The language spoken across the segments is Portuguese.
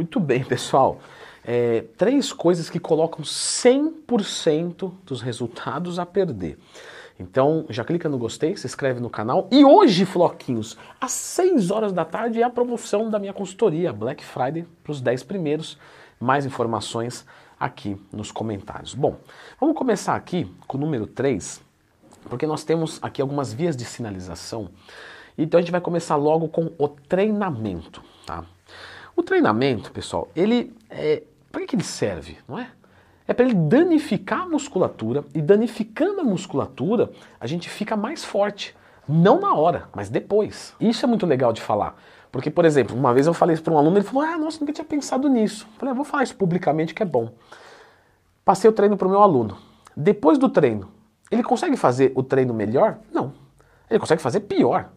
Muito bem, pessoal. É, três coisas que colocam 100% dos resultados a perder. Então, já clica no gostei, se inscreve no canal. E hoje, Floquinhos, às 6 horas da tarde é a promoção da minha consultoria, Black Friday, para os 10 primeiros. Mais informações aqui nos comentários. Bom, vamos começar aqui com o número 3, porque nós temos aqui algumas vias de sinalização. Então a gente vai começar logo com o treinamento, tá? O treinamento, pessoal, ele é, para que ele serve, não é? É para ele danificar a musculatura e danificando a musculatura, a gente fica mais forte. Não na hora, mas depois. Isso é muito legal de falar. Porque, por exemplo, uma vez eu falei isso para um aluno, ele falou: Ah, nossa, nunca tinha pensado nisso. Eu falei: ah, Vou falar isso publicamente que é bom. Passei o treino para o meu aluno. Depois do treino, ele consegue fazer o treino melhor? Não. Ele consegue fazer pior.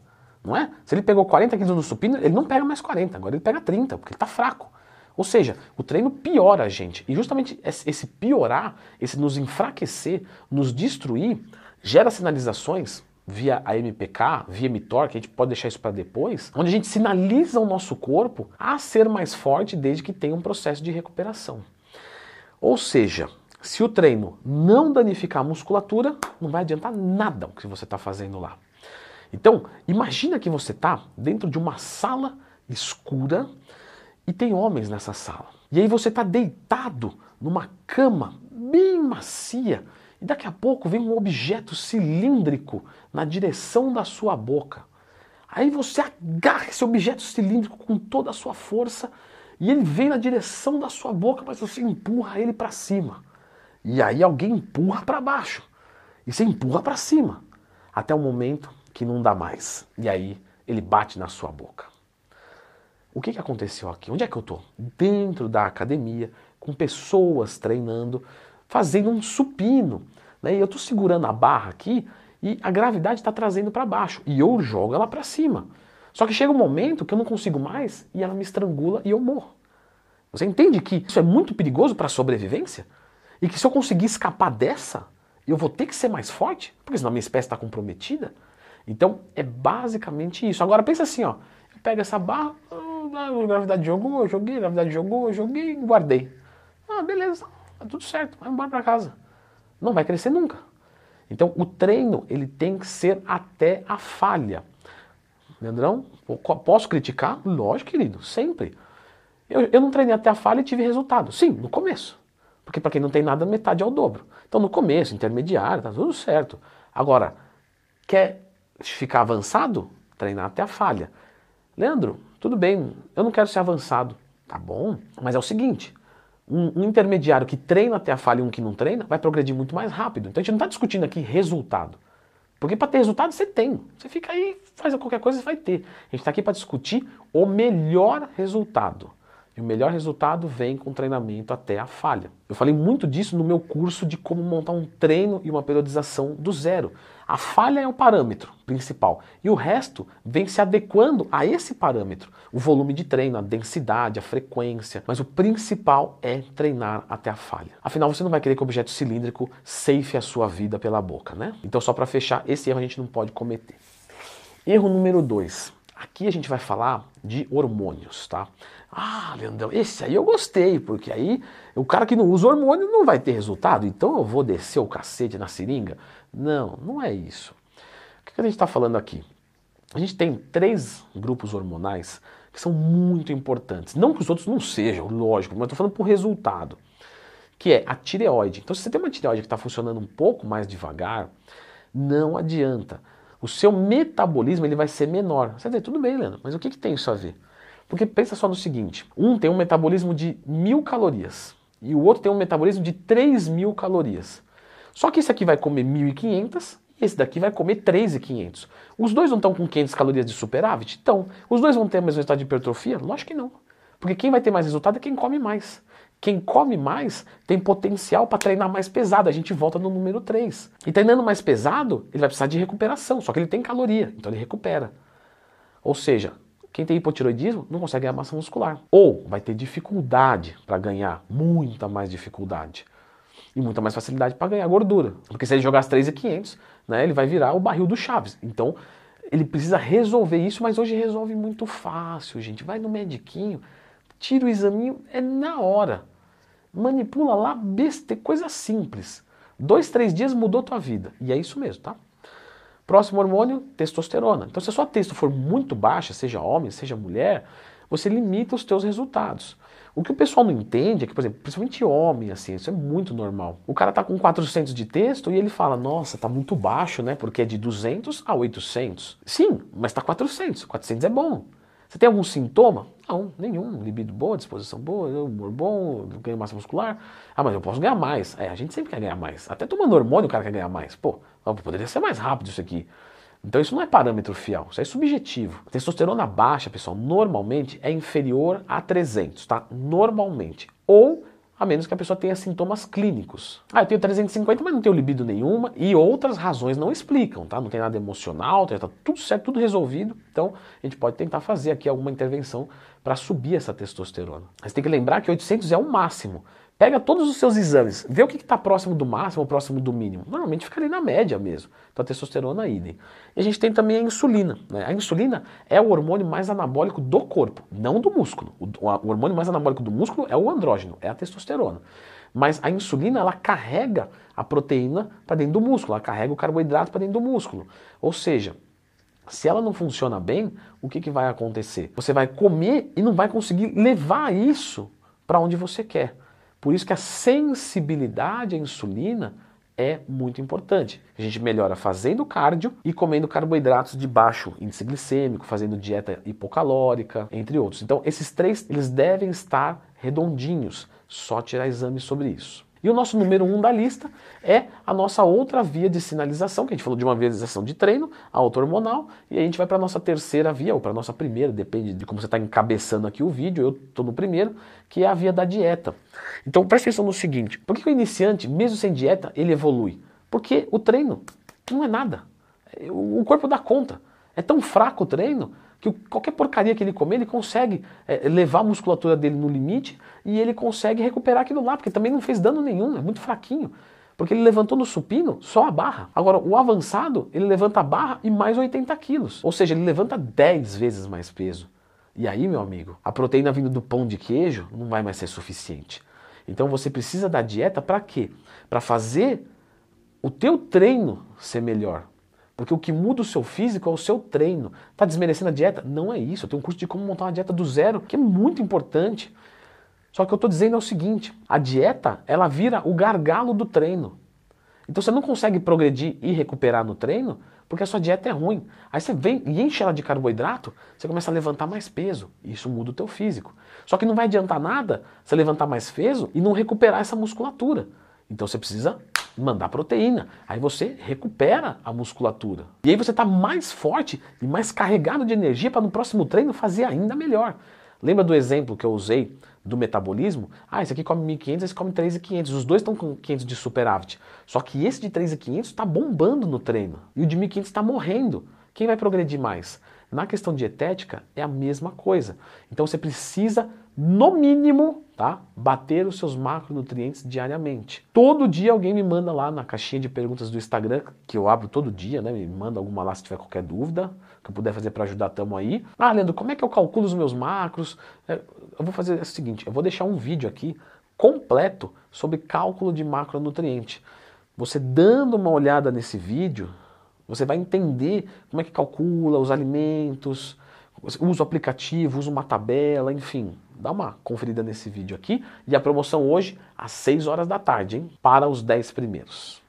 Não é? Se ele pegou 40 quilos no supino, ele não pega mais 40, agora ele pega 30, porque ele está fraco. Ou seja, o treino piora a gente. E justamente esse piorar, esse nos enfraquecer, nos destruir, gera sinalizações via a MPK, via mTOR, que a gente pode deixar isso para depois, onde a gente sinaliza o nosso corpo a ser mais forte desde que tenha um processo de recuperação. Ou seja, se o treino não danificar a musculatura, não vai adiantar nada o que você está fazendo lá. Então, imagina que você está dentro de uma sala escura e tem homens nessa sala. E aí você está deitado numa cama bem macia e daqui a pouco vem um objeto cilíndrico na direção da sua boca. Aí você agarra esse objeto cilíndrico com toda a sua força e ele vem na direção da sua boca, mas você empurra ele para cima. E aí alguém empurra para baixo. E você empurra para cima. Até o momento que não dá mais. E aí ele bate na sua boca. O que, que aconteceu aqui? Onde é que eu estou? Dentro da academia, com pessoas treinando, fazendo um supino. Né? E eu estou segurando a barra aqui e a gravidade está trazendo para baixo. E eu jogo ela para cima. Só que chega um momento que eu não consigo mais e ela me estrangula e eu morro. Você entende que isso é muito perigoso para a sobrevivência? E que se eu conseguir escapar dessa, eu vou ter que ser mais forte? Porque senão a minha espécie está comprometida? Então é basicamente isso. Agora pensa assim, ó, eu pego essa barra, gravidade jogou, eu joguei, gravidade jogou, joguei, guardei. Ah, beleza, tá tudo certo, vai embora para casa. Não vai crescer nunca. Então o treino ele tem que ser até a falha. Leandrão, posso criticar? Lógico, querido, sempre. Eu, eu não treinei até a falha e tive resultado. Sim, no começo. Porque para quem não tem nada, metade é o dobro. Então no começo, intermediário, tá tudo certo. Agora, quer ficar avançado, treinar até a falha. Leandro, tudo bem, eu não quero ser avançado. Tá bom, mas é o seguinte: um, um, intermediário que treina até a falha e um que não treina vai progredir muito mais rápido. Então a gente não está discutindo aqui resultado. Porque para ter resultado você tem. Você fica aí, faz qualquer coisa e vai ter. A gente está aqui para discutir o melhor resultado. E o melhor resultado vem com treinamento até a falha. Eu falei muito disso no meu curso de como montar um treino e uma periodização do zero. A falha é o parâmetro principal e o resto vem se adequando a esse parâmetro. O volume de treino, a densidade, a frequência, mas o principal é treinar até a falha. Afinal, você não vai querer que o objeto cilíndrico safe a sua vida pela boca, né? Então, só para fechar, esse erro a gente não pode cometer. Erro número 2. Aqui a gente vai falar de hormônios, tá? Ah, Leandrão, esse aí eu gostei, porque aí o cara que não usa hormônio não vai ter resultado, então eu vou descer o cacete na seringa. Não, não é isso. O que a gente está falando aqui? A gente tem três grupos hormonais que são muito importantes. Não que os outros não sejam, lógico, mas estou falando por resultado. Que é a tireoide. Então, se você tem uma tireoide que está funcionando um pouco mais devagar, não adianta. O seu metabolismo ele vai ser menor. Você vai dizer, tudo bem, Leandro, mas o que, que tem isso a ver? Porque pensa só no seguinte: um tem um metabolismo de mil calorias e o outro tem um metabolismo de 3 mil calorias. Só que esse aqui vai comer 1.500 e esse daqui vai comer 3.500. Os dois não estão com 500 calorias de superávit? Então, os dois vão ter o mesmo resultado de hipertrofia? Lógico que não. Porque quem vai ter mais resultado é quem come mais. Quem come mais tem potencial para treinar mais pesado. A gente volta no número 3. E treinando mais pesado, ele vai precisar de recuperação, só que ele tem caloria, então ele recupera. Ou seja, quem tem hipotiroidismo não consegue ganhar massa muscular. Ou vai ter dificuldade para ganhar, muita mais dificuldade e muita mais facilidade para ganhar gordura. Porque se ele jogar as 3,500, né, ele vai virar o barril do Chaves. Então, ele precisa resolver isso, mas hoje resolve muito fácil, gente. Vai no mediquinho, tira o examinho, é na hora. Manipula lá, besta, coisa simples. Dois, três dias mudou tua vida. E é isso mesmo, tá? Próximo hormônio, testosterona. Então, se a sua testo for muito baixa, seja homem, seja mulher, você limita os teus resultados. O que o pessoal não entende é que, por exemplo, principalmente homem, assim, isso é muito normal. O cara tá com 400 de texto e ele fala, nossa, tá muito baixo, né? Porque é de 200 a 800. Sim, mas tá 400. 400 é bom. Você tem algum sintoma? Não, nenhum. Libido boa, disposição boa, humor bom, ganho massa muscular. Ah, mas eu posso ganhar mais. É, a gente sempre quer ganhar mais. Até tomando hormônio o cara quer ganhar mais. Pô, poderia ser mais rápido isso aqui. Então isso não é parâmetro fiel, isso é subjetivo. Testosterona baixa, pessoal, normalmente é inferior a 300, tá? Normalmente. Ou a menos que a pessoa tenha sintomas clínicos. Ah, eu tenho 350, mas não tenho libido nenhuma, e outras razões não explicam, tá? Não tem nada emocional, tá tudo certo, tudo resolvido. Então, a gente pode tentar fazer aqui alguma intervenção para subir essa testosterona. Mas tem que lembrar que 800 é o máximo. Pega todos os seus exames, vê o que está próximo do máximo próximo do mínimo. Normalmente fica ali na média mesmo. Então a testosterona idem. E a gente tem também a insulina. Né? A insulina é o hormônio mais anabólico do corpo, não do músculo. O, o hormônio mais anabólico do músculo é o andrógeno, é a testosterona. Mas a insulina ela carrega a proteína para dentro do músculo, ela carrega o carboidrato para dentro do músculo. Ou seja, se ela não funciona bem, o que, que vai acontecer? Você vai comer e não vai conseguir levar isso para onde você quer. Por isso que a sensibilidade à insulina é muito importante. A gente melhora fazendo cardio e comendo carboidratos de baixo índice glicêmico, fazendo dieta hipocalórica, entre outros. Então, esses três, eles devem estar redondinhos. Só tirar exame sobre isso. E o nosso número um da lista é a nossa outra via de sinalização, que a gente falou de uma vialização de treino, a auto-hormonal, e a gente vai para a nossa terceira via, ou para a nossa primeira, depende de como você está encabeçando aqui o vídeo, eu estou no primeiro, que é a via da dieta. Então preste atenção no seguinte, por que o iniciante, mesmo sem dieta, ele evolui? Porque o treino não é nada, o corpo dá conta. É tão fraco o treino que qualquer porcaria que ele comer, ele consegue é, levar a musculatura dele no limite e ele consegue recuperar aquilo lá, porque também não fez dano nenhum, é muito fraquinho. Porque ele levantou no supino só a barra. Agora, o avançado, ele levanta a barra e mais 80 quilos. Ou seja, ele levanta 10 vezes mais peso. E aí, meu amigo, a proteína vindo do pão de queijo não vai mais ser suficiente. Então você precisa da dieta para quê? Para fazer o teu treino ser melhor. Porque o que muda o seu físico é o seu treino. Tá desmerecendo a dieta? Não é isso. Eu tenho um curso de como montar uma dieta do zero, que é muito importante. Só que eu estou dizendo é o seguinte: a dieta ela vira o gargalo do treino. Então você não consegue progredir e recuperar no treino porque a sua dieta é ruim. Aí você vem e enche ela de carboidrato, você começa a levantar mais peso. E isso muda o teu físico. Só que não vai adiantar nada você levantar mais peso e não recuperar essa musculatura. Então você precisa mandar proteína. Aí você recupera a musculatura. E aí você está mais forte e mais carregado de energia para no próximo treino fazer ainda melhor. Lembra do exemplo que eu usei do metabolismo? Ah, esse aqui come 1.500, esse come 3.500. Os dois estão com 500 de superávit. Só que esse de 3.500 está bombando no treino. E o de 1.500 está morrendo. Quem vai progredir mais? Na questão dietética é a mesma coisa. Então você precisa no mínimo, tá? Bater os seus macronutrientes diariamente. Todo dia alguém me manda lá na caixinha de perguntas do Instagram, que eu abro todo dia, né? Me manda alguma lá se tiver qualquer dúvida, que eu puder fazer para ajudar, tamo aí. Ah, Leandro, como é que eu calculo os meus macros? É, eu vou fazer o seguinte, eu vou deixar um vídeo aqui completo sobre cálculo de macronutriente. Você dando uma olhada nesse vídeo, você vai entender como é que calcula os alimentos, usa o aplicativo, usa uma tabela, enfim, dá uma conferida nesse vídeo aqui. E a promoção hoje às 6 horas da tarde, hein? Para os 10 primeiros.